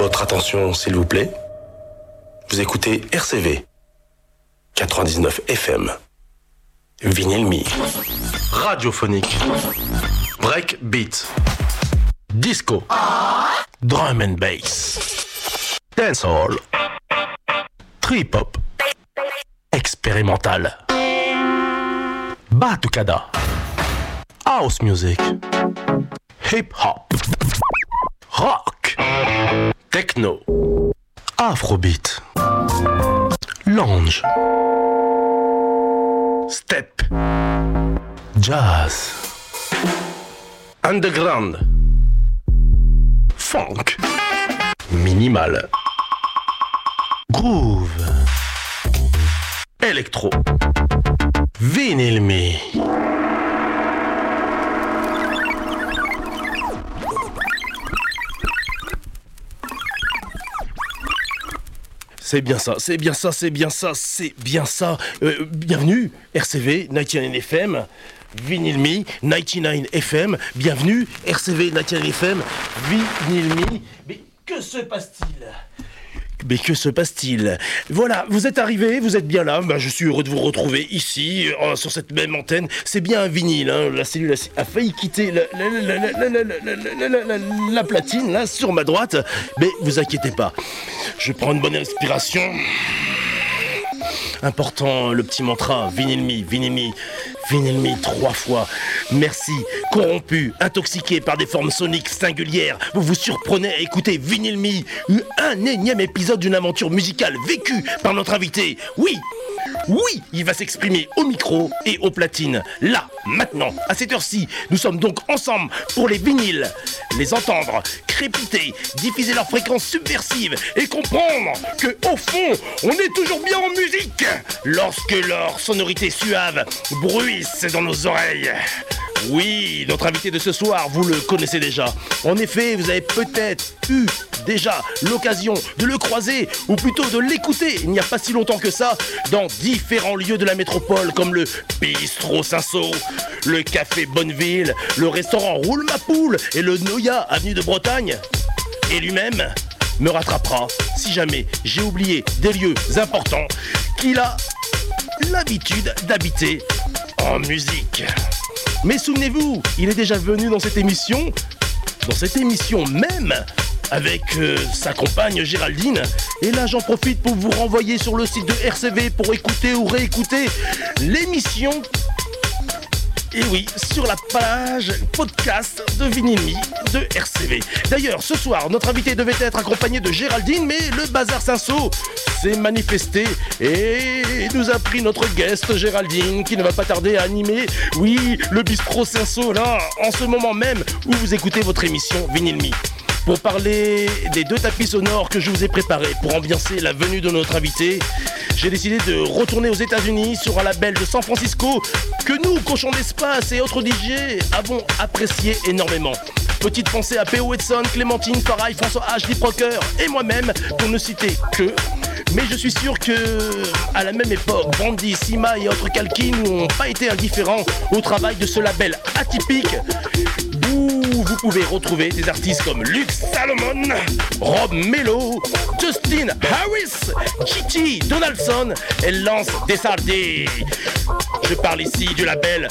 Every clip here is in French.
Votre attention, s'il vous plaît. Vous écoutez RCV 99 FM. Vinyl Me. Radiophonique. Break beat. Disco. Drum and bass. Dancehall. Trip hop. Expérimental. Batucada. House music. Hip hop. Techno. Afrobeat. Lounge. Step. Jazz. Underground. Funk. Minimal. Groove. Electro. Vinyl. C'est bien ça, c'est bien ça, c'est bien ça, c'est bien ça. Euh, bienvenue, RCV 99 FM, Vinyl Me 99 FM. Bienvenue, RCV 99 FM, Vinyl Me. Mais que se passe-t-il? Mais que se passe-t-il Voilà, vous êtes arrivé, vous êtes bien là. Je suis heureux de vous retrouver ici, sur cette même antenne. C'est bien un vinyle. La cellule a, failli quitter la, la, la, la, platine, là, sur ma droite. Mais vous inquiétez pas. Je prends une bonne inspiration. Important, le petit mantra, vinyle me, vinyle me vinyl me trois fois. Merci, corrompu, intoxiqué par des formes soniques singulières, vous vous surprenez à écouter Vinyl Me, un énième épisode d'une aventure musicale vécue par notre invité. Oui, oui, il va s'exprimer au micro et aux platines. Là, maintenant, à cette heure-ci, nous sommes donc ensemble pour les vinyles. Les entendre, crépiter, diffuser leurs fréquences subversives et comprendre que, au fond, on est toujours bien en musique lorsque leur sonorité suave bruisse dans nos oreilles. Oui, notre invité de ce soir, vous le connaissez déjà. En effet, vous avez peut-être eu déjà l'occasion de le croiser, ou plutôt de l'écouter, il n'y a pas si longtemps que ça, dans différents lieux de la métropole, comme le Bistrot Saint-Sau, le Café Bonneville, le restaurant Roule ma poule et le Noya Avenue de Bretagne. Et lui-même me rattrapera si jamais j'ai oublié des lieux importants qu'il a l'habitude d'habiter en musique. Mais souvenez-vous, il est déjà venu dans cette émission, dans cette émission même, avec euh, sa compagne Géraldine. Et là, j'en profite pour vous renvoyer sur le site de RCV pour écouter ou réécouter l'émission. Et oui, sur la page podcast de Vinimi de RCV. D'ailleurs, ce soir, notre invité devait être accompagné de Géraldine, mais le bazar Saint-Sau s'est manifesté et nous a pris notre guest Géraldine qui ne va pas tarder à animer, oui, le bistrot Saint-Sau là, en ce moment même où vous écoutez votre émission Vinyl Me. Pour parler des deux tapis sonores que je vous ai préparés pour ambiancer la venue de notre invité, j'ai décidé de retourner aux États-Unis sur un label de San Francisco que nous, Cochon d'Espace et autres DJ, avons apprécié énormément. Petite pensée à P.O. Edson, Clémentine, Farai, François H, Deep Rocker et moi-même, pour ne citer que. Mais je suis sûr que, à la même époque, Brandy, Sima et autres Kalkin n'ont pas été indifférents au travail de ce label atypique vous pouvez retrouver des artistes comme Luke Salomon, Rob Mello, Justin Harris, Gigi Donaldson et Lance Desardi. Je parle ici du label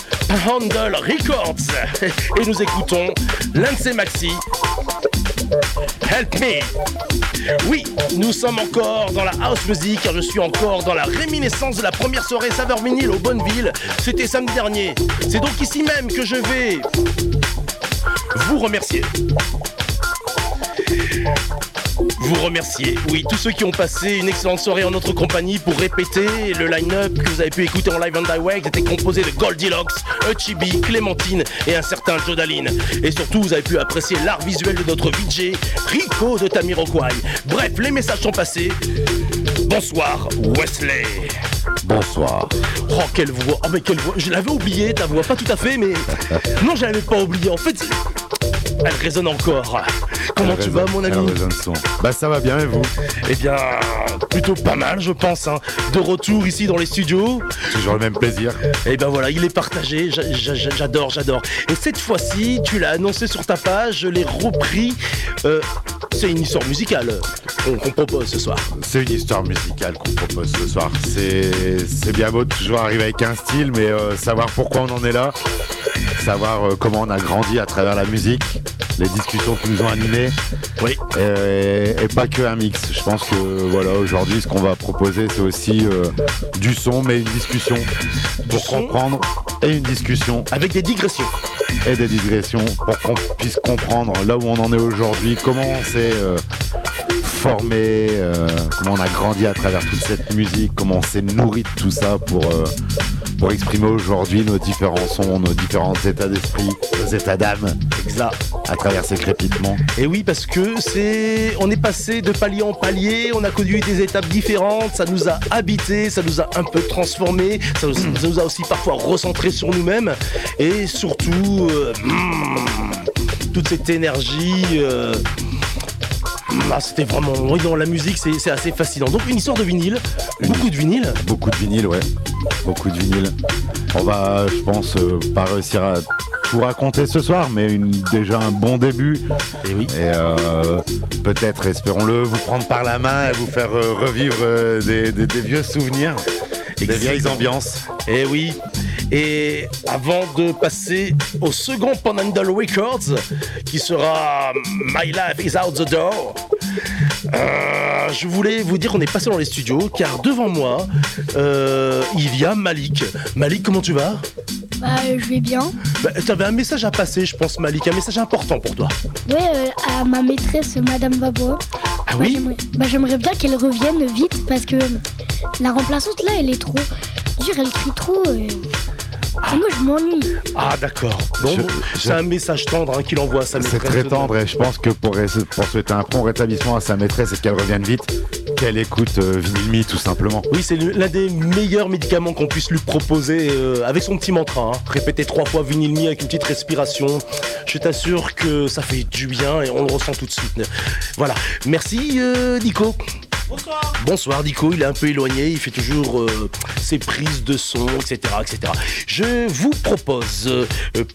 Handle Records et nous écoutons l'un de maxi, Help Me. Oui, nous sommes encore dans la house music car je suis encore dans la réminiscence de la première soirée Saveur Vinyle au Bonneville. C'était samedi dernier. C'est donc ici même que je vais vous remercier. Vous remercier, oui, tous ceux qui ont passé une excellente soirée en notre compagnie pour répéter le line-up que vous avez pu écouter en live and direct était composé de Goldilocks, Uchibi, Clémentine et un certain Jodaline. Et surtout, vous avez pu apprécier l'art visuel de notre VJ, Rico de Tamiroquai. Bref, les messages sont passés. Bonsoir, Wesley. Bonsoir. Oh, quelle voix Oh, mais quelle voix Je l'avais oublié, ta voix, pas tout à fait, mais... Non, je l'avais pas oublié. En fait, elle résonne encore. Comment tu vas, mon ami Elle résonne son. Bah ça va bien et vous? Eh bien, plutôt pas mal, je pense. hein. De retour ici dans les studios. Toujours le même plaisir. Et ben voilà, il est partagé. J'a- j'a- J'adore, j'adore. Et cette fois-ci, tu l'as annoncé sur ta page, je l'ai repris euh, c'est une histoire musicale qu'on propose ce soir. C'est une histoire musicale qu'on propose ce soir. C'est bien beau de toujours arriver avec un style, mais euh, savoir pourquoi on en est là, savoir euh, comment on a grandi à travers la musique, les discussions qui nous ont animés. Oui. Et, pas que un mix. Je pense que voilà, aujourd'hui, ce qu'on va proposer, c'est aussi euh, du son, mais une discussion pour comprendre et une discussion avec des digressions et des digressions pour qu'on puisse comprendre là où on en est aujourd'hui, comment on s'est euh, formé, euh, comment on a grandi à travers toute cette musique, comment on s'est nourri de tout ça pour, euh, pour exprimer aujourd'hui nos différents sons, nos différents états d'esprit, nos états d'âme. À travers ces crépitements. Et oui, parce que c'est. On est passé de palier en palier, on a connu des étapes différentes, ça nous a habité, ça nous a un peu transformé, ça, nous a aussi parfois recentré sur nous-mêmes. Et surtout, euh, hmm, toute cette énergie. Ah, c'était vraiment. Oui, dans la musique, c'est assez fascinant. Donc, une histoire de vinyle. Beaucoup de vinyle. Beaucoup de vinyle, ouais. Beaucoup de vinyle. On va, je pense, euh, pas réussir à tout raconter ce soir, mais une, déjà un bon début. Et oui. Et euh, peut-être, espérons-le, vous prendre par la main et vous faire euh, revivre des, vieux souvenirs, des vieilles ambiances. Et oui. Et avant de passer au second Panhandle Records, qui sera My Life is Out the Door, euh, je voulais vous dire qu'on est passé dans les studios, car devant moi, euh, il y a Malik. Malik, comment tu vas? Bah, je vais bien. Bah, tu avais un message à passer, je pense, Malik, un message important pour toi. Oui, euh, à ma maîtresse, Madame Babo. Ah oui? bah, J'aimerais bien qu'elle revienne vite parce que la remplaçante là, elle est trop dure, elle crie trop. Ah. moi, je m'ennuie. Ah, d'accord. Bon, c'est un message tendre hein, qu'il envoie à sa maîtresse. C'est très tendre et je pense que pour, pour souhaiter un bon rétablissement à sa maîtresse et qu'elle revienne vite, qu'elle écoute euh, tout simplement. Oui, c'est l'un des meilleurs médicaments qu'on puisse lui proposer euh, avec son petit mantra. Hein. Répéter trois fois Vinilmi avec une petite respiration. Je t'assure que ça fait du bien et on le ressent tout de suite. Voilà. Merci, euh, Nico. Bonsoir. Bonsoir Dico, il est un peu éloigné, il fait toujours euh, ses prises de son, etc., etc. Je vous propose, euh,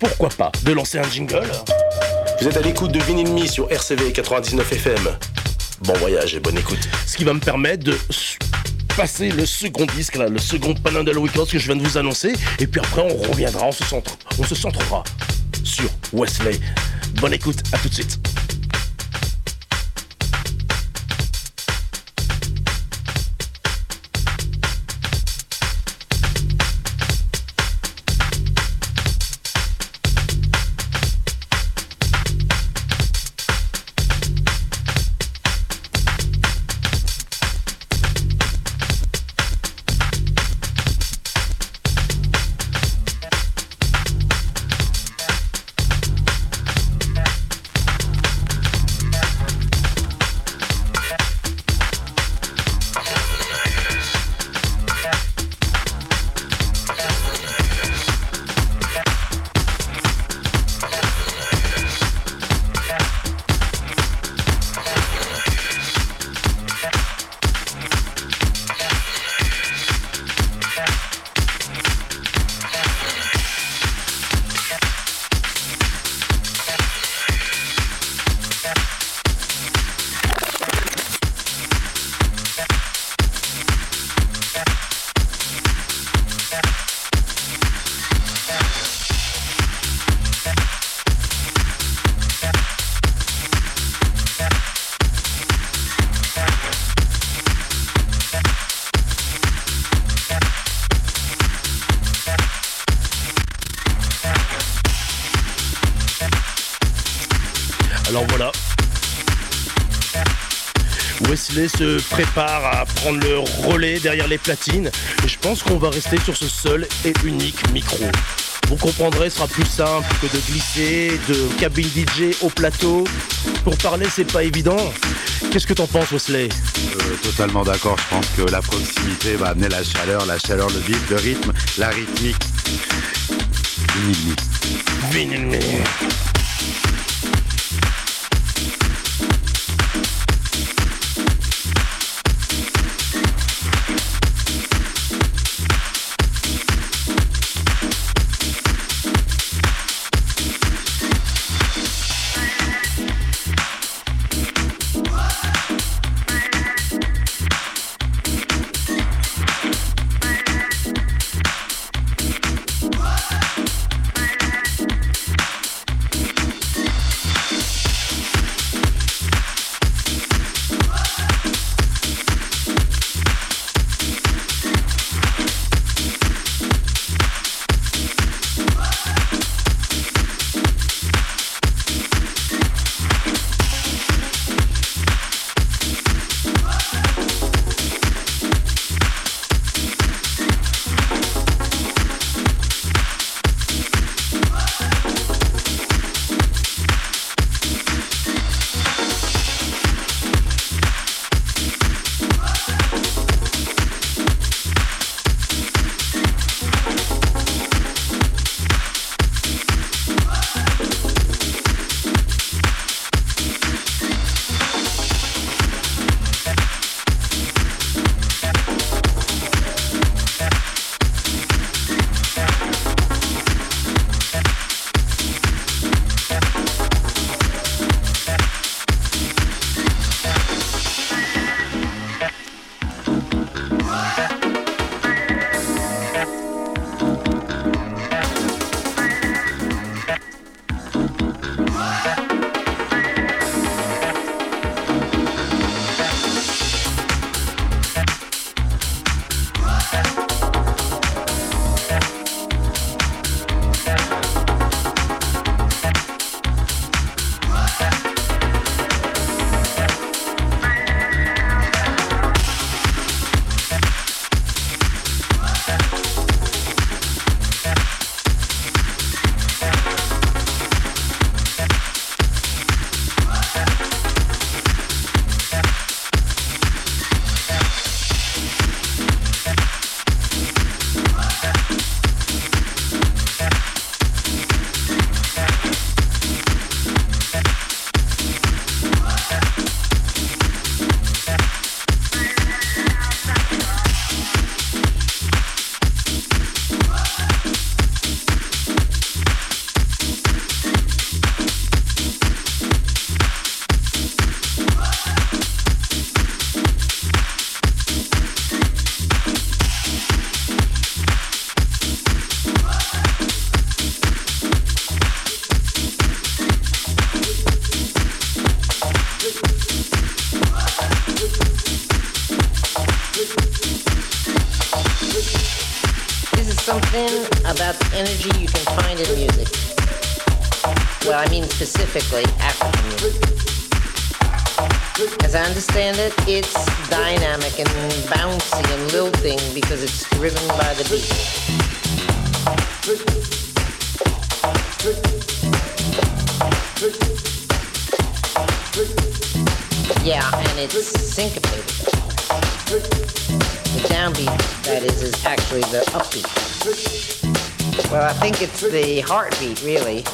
pourquoi pas, de lancer un jingle. Vous êtes à l'écoute de Vinilmi sur RCV 99 FM. Bon voyage et bonne écoute. Ce qui va me permettre de passer le second disque, le second Panhandle Records que je viens de vous annoncer. Et puis après, on reviendra, on se centrera sur Wesley. Bonne écoute, à tout de suite. Prépare à prendre le relais derrière les platines. Et je pense qu'on va rester sur ce seul et unique micro. Vous comprendrez, ce sera plus simple que de glisser de cabine DJ au plateau. Pour parler, c'est pas évident. Qu'est-ce que t'en penses, Wesley? Euh, Totalement d'accord. Je pense que la proximité va amener la chaleur, la chaleur, le beat, le rythme, la rythmique. Vinylmi. something it's dynamic and bouncy and lilting because it's driven by the beat. Yeah, and it's syncopated. The downbeat, that is, is actually the upbeat. Well, I think it's the heartbeat, really,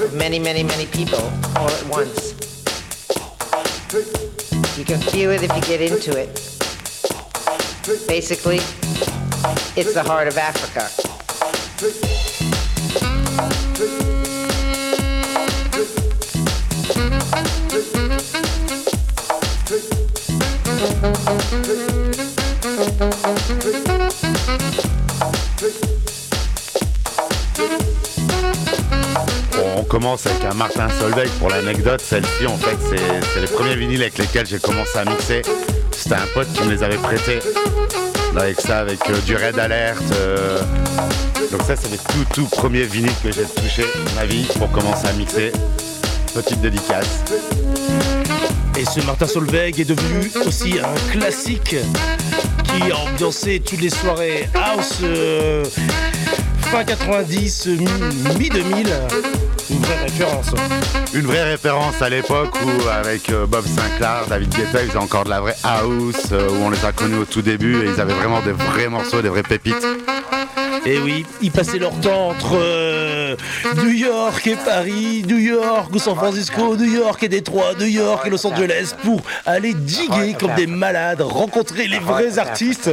of many, many, many people all at once. You can feel it if you get into it. Basically, it's the heart of Africa. avec un Martin Solveig pour l'anecdote. Celle-ci, en fait, c'est les premiers vinyles avec lesquels j'ai commencé à mixer. C'était un pote qui me les avait prêtés. Avec ça, avec euh, du raid alerte. Euh. Donc ça, c'est les tout, tout premiers vinyles que j'ai touché ma vie pour commencer à mixer. Petite dédicace. Et ce Martin Solveig est devenu aussi un classique qui a ambiancé toutes les soirées house. Euh... 90, mi-2000. Une vraie référence. Hein. Une vraie référence à l'époque où, avec euh, Bob Sinclair, David Guetta, ils faisaient encore de la vraie house, euh, où on les a connus au tout début et ils avaient vraiment des vrais morceaux, des vraies pépites. Et oui, ils passaient leur temps entre euh, New York et Paris, New York ou San Francisco, New York et Détroit, New York et Los Angeles pour aller diguer comme des malades, rencontrer les vrais artistes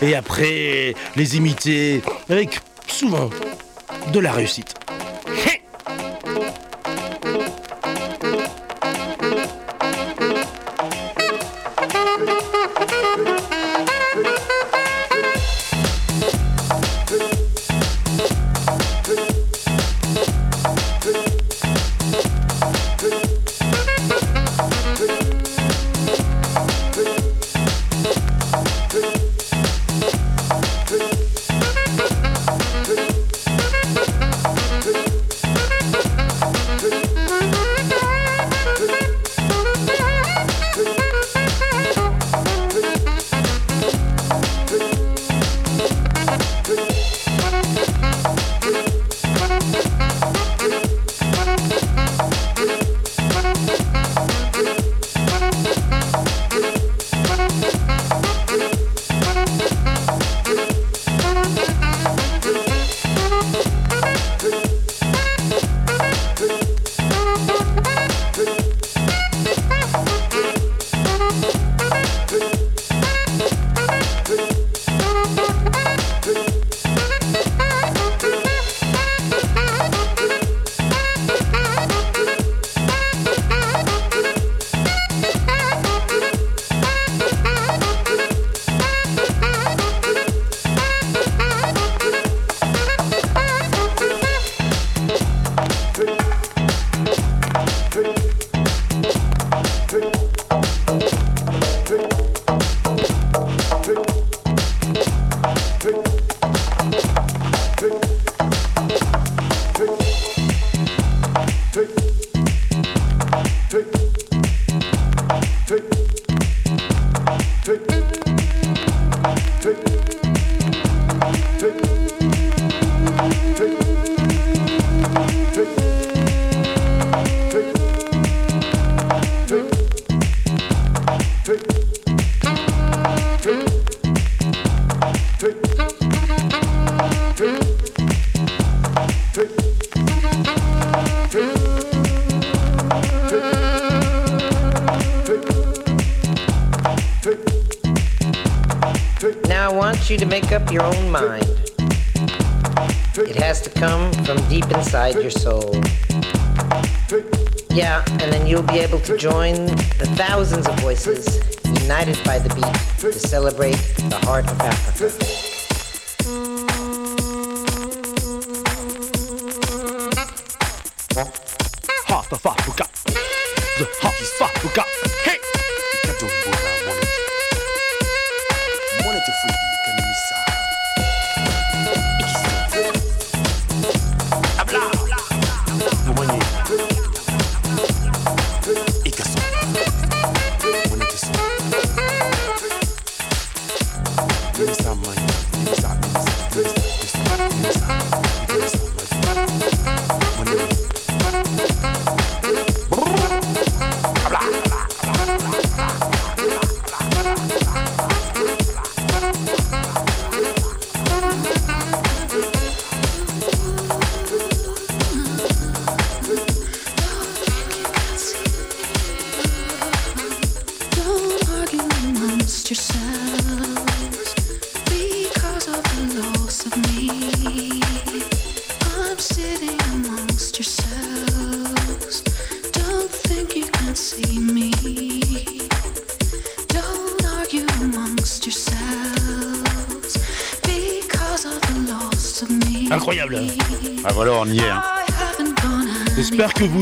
et après les imiter avec souvent de la réussite. Want you to make up your own mind. It has to come from deep inside your soul. Yeah, and then you'll be able to join the thousands of voices united by the beat to celebrate the heart of Africa.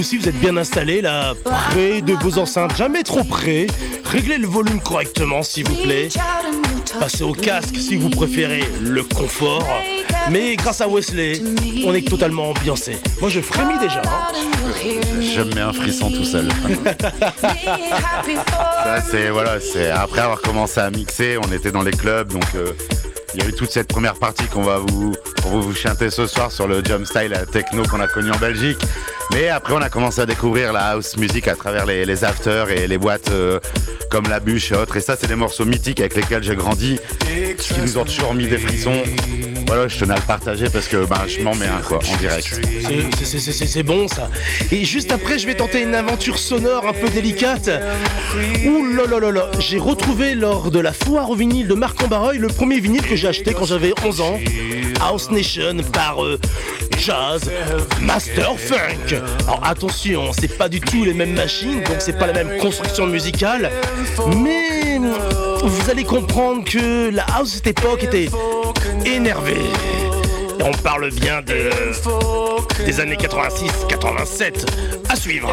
Aussi vous êtes bien installés là, près de vos enceintes, jamais trop près. Réglez le volume correctement s'il vous plaît. Passez au casque si vous préférez le confort. Mais grâce à Wesley, on est totalement ambiancé. Moi je frémis déjà. Hein. Je me mets un frisson tout seul. c'est voilà, c'est après avoir commencé à mixer, on était dans les clubs donc. Euh, il y a eu toute cette première partie qu'on va vous, vous chanter ce soir sur le jump style techno qu'on a connu en Belgique. Mais après, on a commencé à découvrir la house music à travers les, afters et les boîtes euh, comme La Bûche et autres. Et ça, c'est des morceaux mythiques avec lesquels j'ai grandi, qui nous ont toujours mis des frissons. Voilà, je tenais à le partager parce que ben, je m'en mets un quoi, en direct. C'est bon ça. Et juste après, je vais tenter une aventure sonore un peu délicate. Ouh là là là j'ai retrouvé lors de la foire au vinyle de Marc Ambareuil le premier vinyle que j'ai acheté quand j'avais 11 ans. House Nation par euh, Jazz Master Funk. Alors attention, c'est pas du tout les mêmes machines, donc c'est pas la même construction musicale, mais vous allez comprendre que la house de cette époque était énervée. On parle bien de, des années 86-87 à suivre.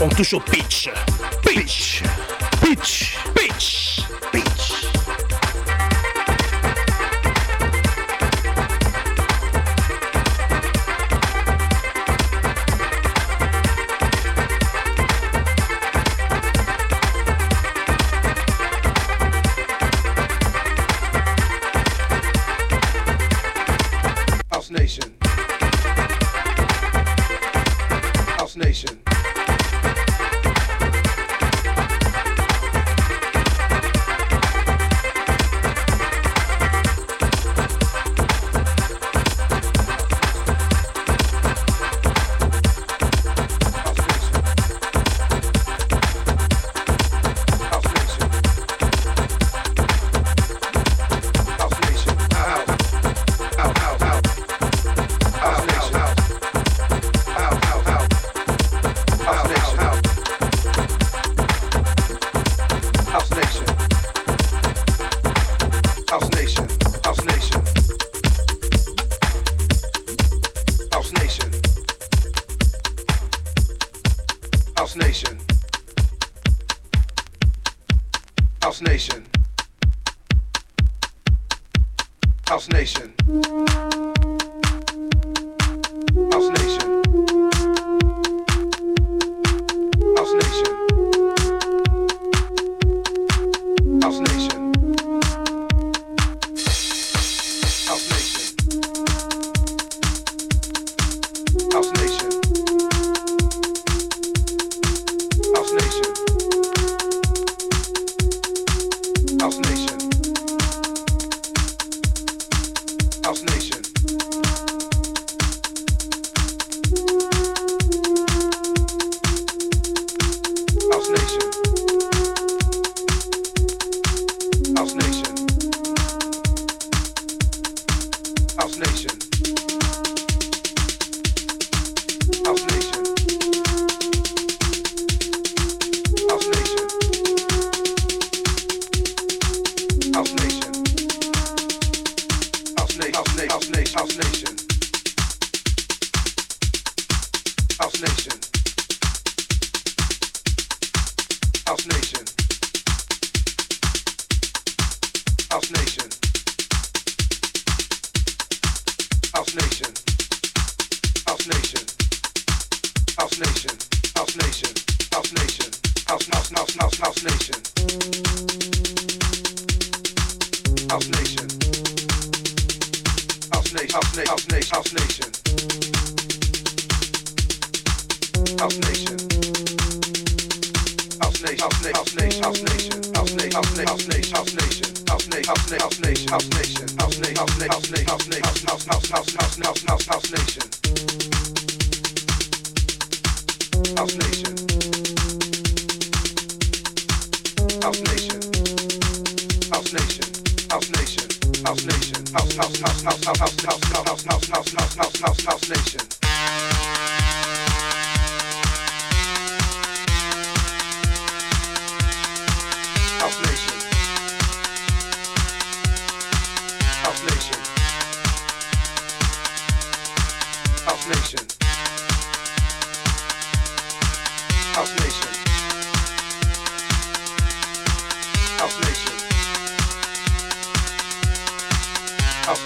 On touche au. Pitch.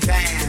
bang.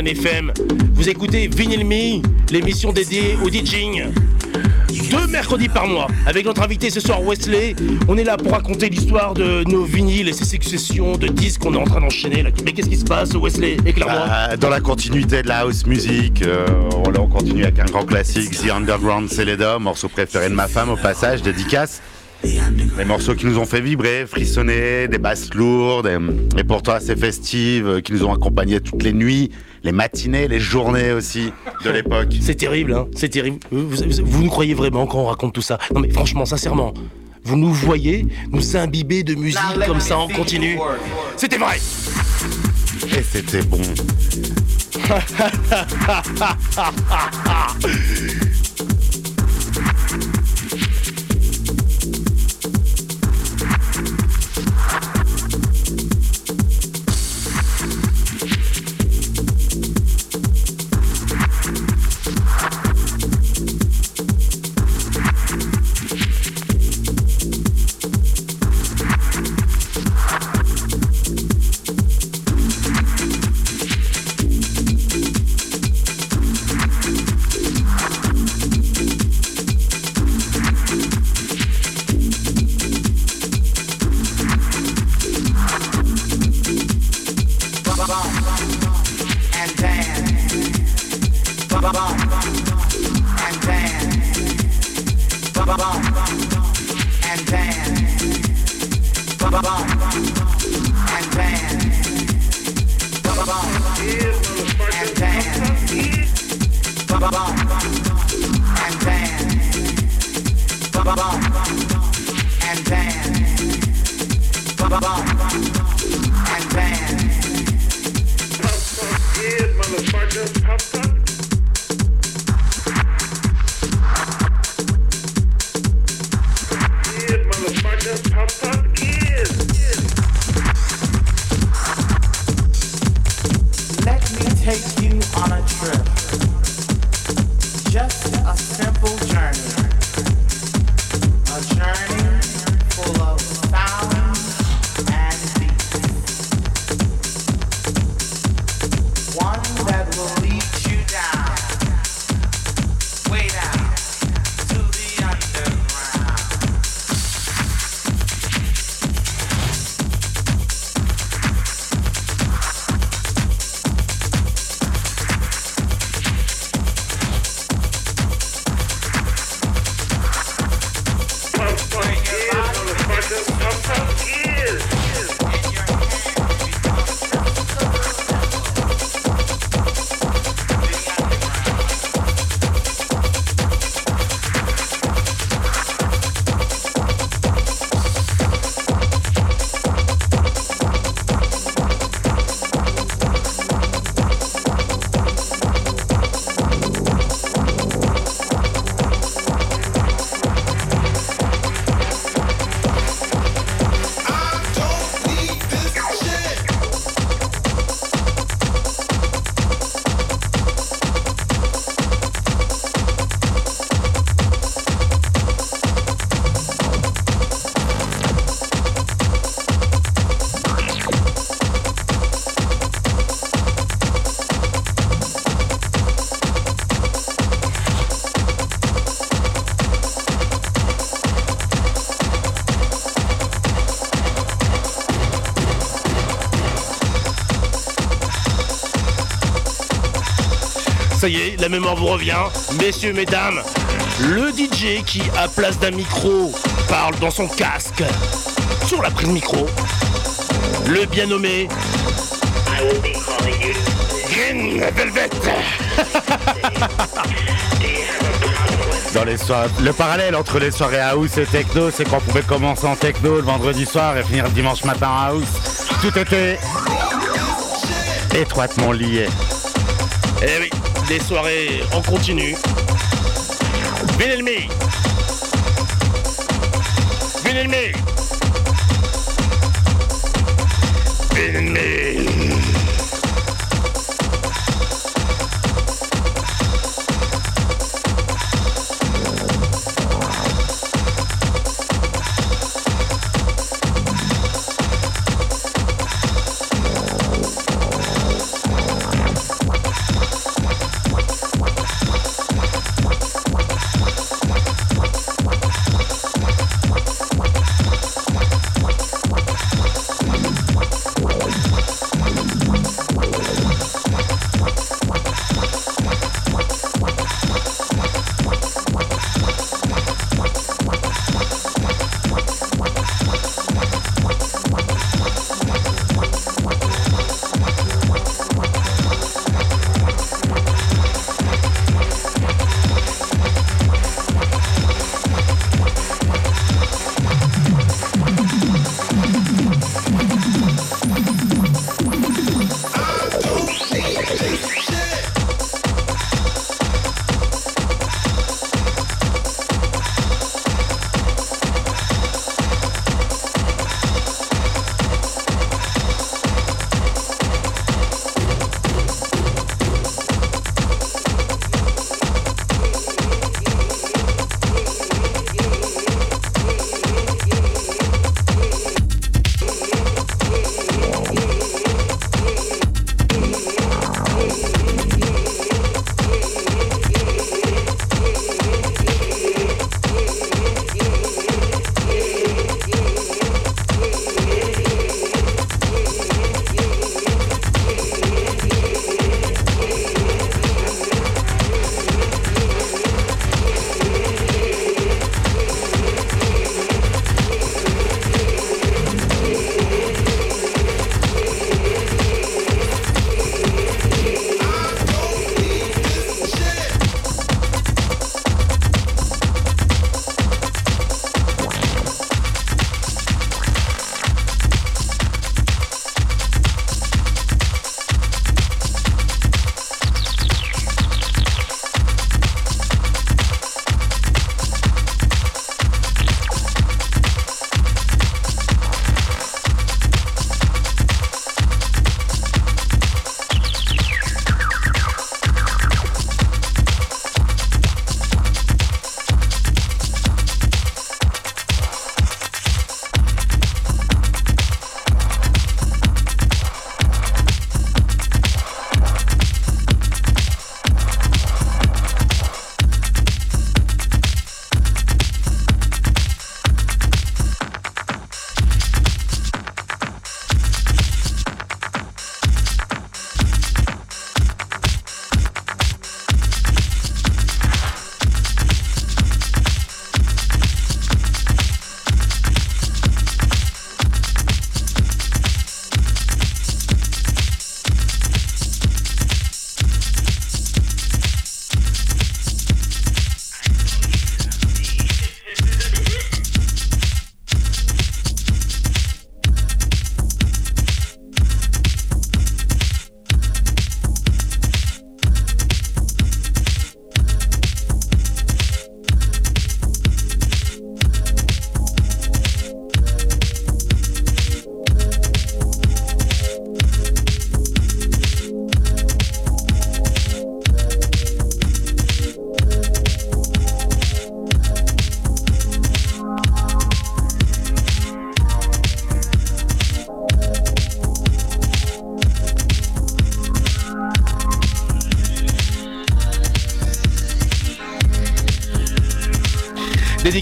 FM. Vous écoutez Vinyl Me, l'émission dédiée au DJing. Deux mercredis par mois. Avec notre invité ce soir, Wesley. On est là pour raconter l'histoire de nos vinyles et ces successions de disques qu'on est en train d'enchaîner. Mais qu'est-ce qui se passe, Wesley? Éclaire-moi. Bah, dans la continuité de la house music, euh, on continue avec un grand classique, The Underground Celeda, morceau préféré de ma femme au passage, dédicace. Des morceaux qui nous ont fait vibrer, frissonner, des basses lourdes et, pourtant assez festives, qui nous ont accompagnés toutes les nuits, les matinées, les journées aussi de l'époque. C'est terrible, hein c'est terrible. Vous, nous croyez vraiment quand on raconte tout ça? Non mais franchement, sincèrement, vous nous voyez nous imbiber de musique comme ça en continu. C'était vrai Et c'était bon. Ça y est, la mémoire vous revient. Messieurs, mesdames, le DJ qui, à place d'un micro, parle dans son casque sur la prise micro. Le bien nommé Green Velvet. Dans les soirées, le parallèle entre les soirées house et techno, c'est qu'on pouvait commencer en techno le vendredi soir et finir dimanche matin house. Tout était étroitement lié. Eh oui, des soirées en continu. Vinyl Me. Vinyl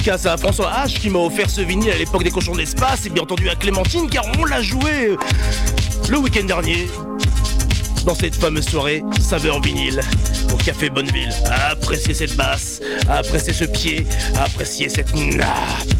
dédicace à François H qui m'a offert ce vinyle à l'époque des cochons d'espace et bien entendu à Clémentine car on l'a joué le week-end dernier dans cette fameuse soirée saveur vinyle au café Bonneville. Appréciez cette basse, appréciez ce pied, appréciez cette nappe.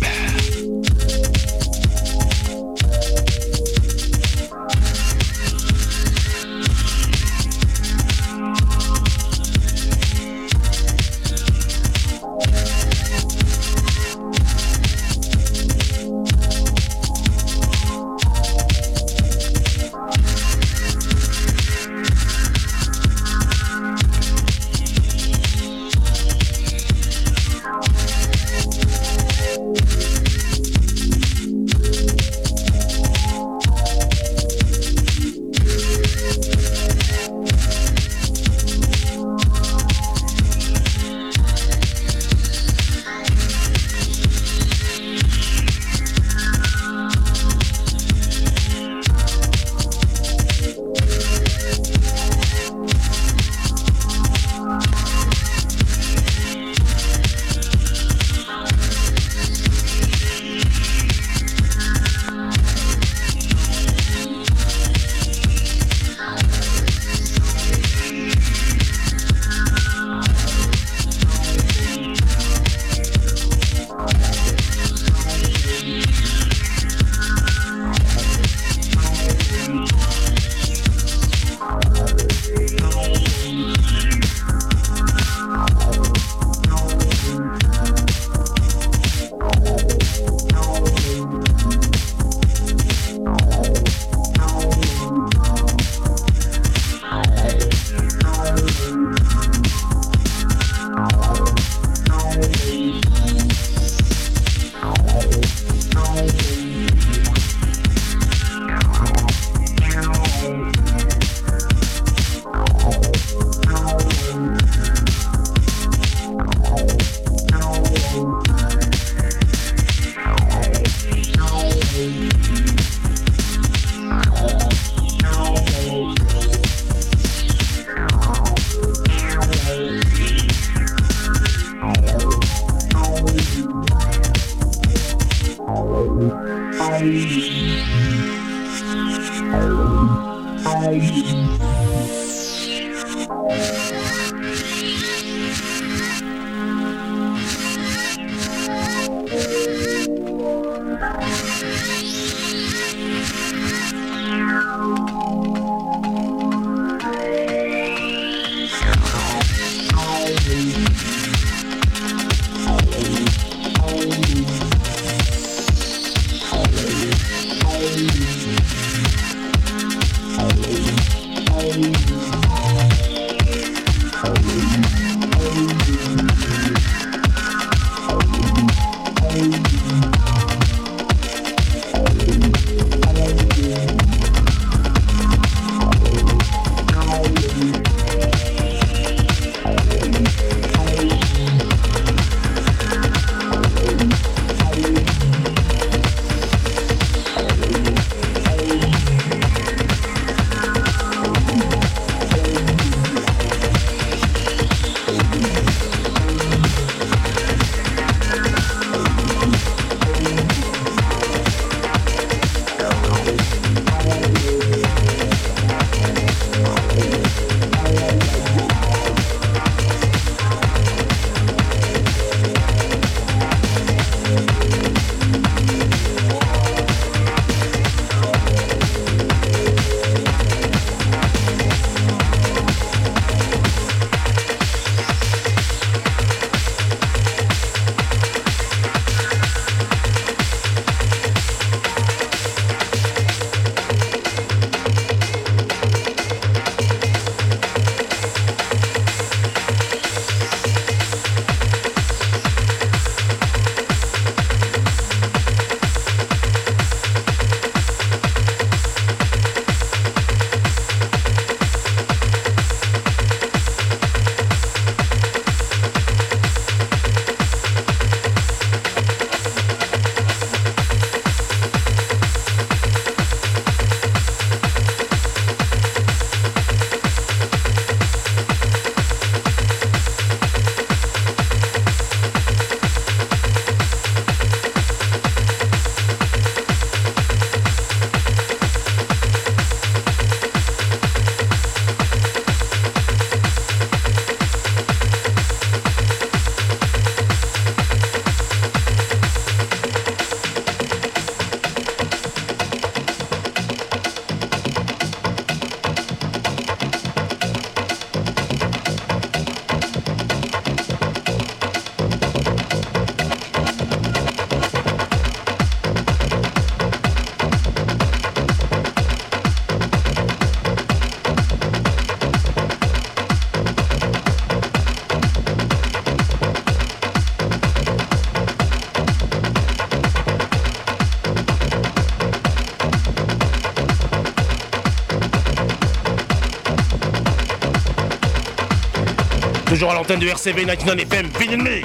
L'antenne de RCV 99 FM, Vinyl Me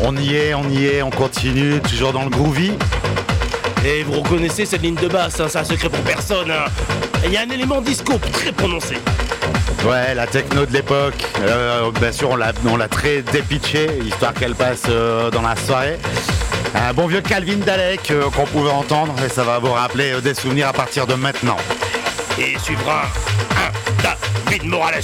On y est, on y est, on continue, toujours dans le groovy. Et vous reconnaissez cette ligne de basse, hein, c'est un secret pour personne. hein. Il y a un élément disco très prononcé. Ouais, la techno de l'époque, euh, bien sûr, on l'a, on l'a très dépitché, histoire qu'elle passe euh, dans la soirée. Un bon vieux Calvin Dalek euh, qu'on pouvait entendre, et ça va vous rappeler des souvenirs à partir de maintenant. Et suivra un David Morales.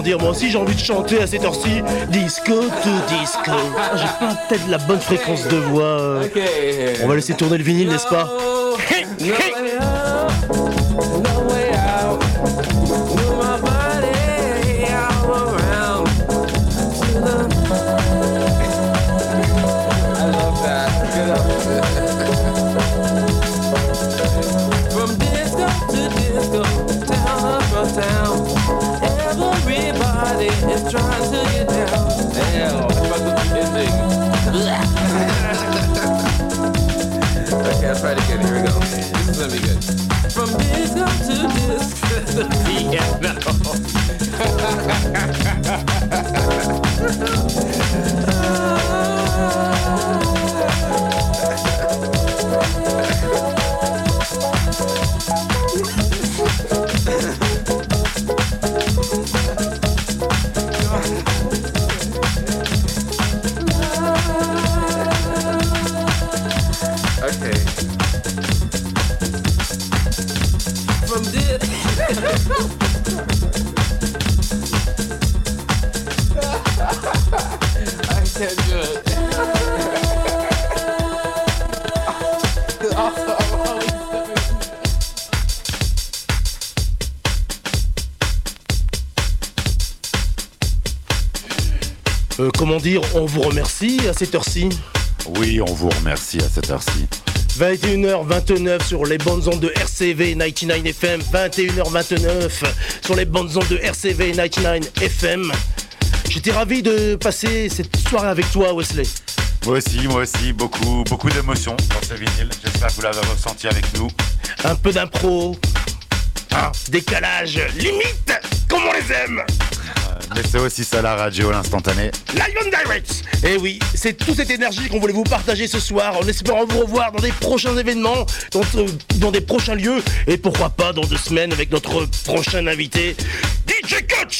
Comment dire, moi aussi j'ai envie de chanter à cette heure-ci. Disco to disco. Ah, J'ai pas peut-être la bonne fréquence de voix. euh. On va laisser tourner le vinyle, n'est-ce pas? Cette heure-ci. Oui, on vous remercie à cette heure-ci. 21h29 sur les bandes ondes de RCV 99 FM. 21h29 sur les bandes ondes de RCV 99 FM. J'étais ravi de passer cette soirée avec toi, Wesley. Moi aussi, moi aussi, beaucoup, beaucoup d'émotions dans ce vinyle. J'espère que vous l'avez ressenti avec nous. Un peu d'impro, un décalage limite, comme on les aime. Mais c'est aussi ça la radio, l'instantané. Live on direct Et oui, c'est toute cette énergie qu'on voulait vous partager ce soir en espérant vous revoir dans des prochains événements, dans, euh, des prochains lieux, et pourquoi pas dans deux semaines avec notre prochain invité, DJ Coach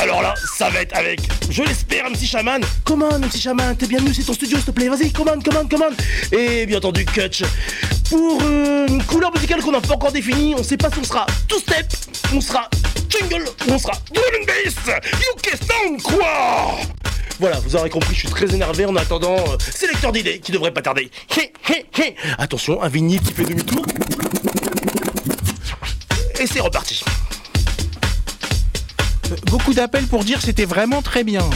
alors là, ça va être avec, je l'espère, MC Shaman. Commande, MC Shaman, t'es bienvenu, c'est ton studio, s'il te plaît. Vas-y, commande, commande, commande. Et bien entendu, Kutch. Pour euh, une couleur musicale qu'on n'a pas encore définie, on sait pas si on sera two-step, on sera on sera drum bass. UK Sound, quoi voilà, vous aurez compris, je suis très énervé en attendant euh, sélecteur d'idées qui devrait pas tarder. Hé, hé, hé. Attention, un vinyle qui fait demi-tour. Et c'est reparti. Beaucoup d'appels pour dire c'était vraiment très bien.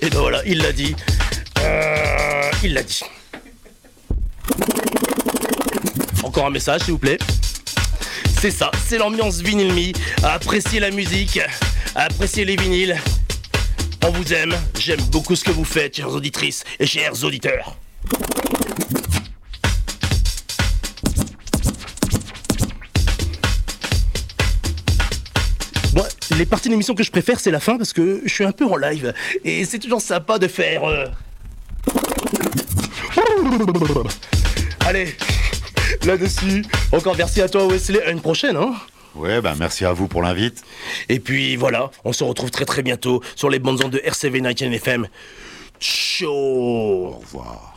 Et ben voilà, il l'a dit. Euh, il l'a dit. Encore un message, s'il vous plaît. C'est ça, c'est l'ambiance vinyle me. À apprécier la musique, à apprécier les vinyles. On vous aime, j'aime beaucoup ce que vous faites, chères auditrices et chers auditeurs. Moi, les parties de l'émission que je préfère, c'est la fin parce que je suis un peu en live. Et c'est toujours sympa de faire. euh, Allez, là-dessus, encore merci à toi Wesley. À une prochaine, hein Ouais, bah merci à vous pour l'invite. Et puis voilà, on se retrouve très très bientôt sur les bandes ondes de RCV 19 FM. Ciao Au revoir.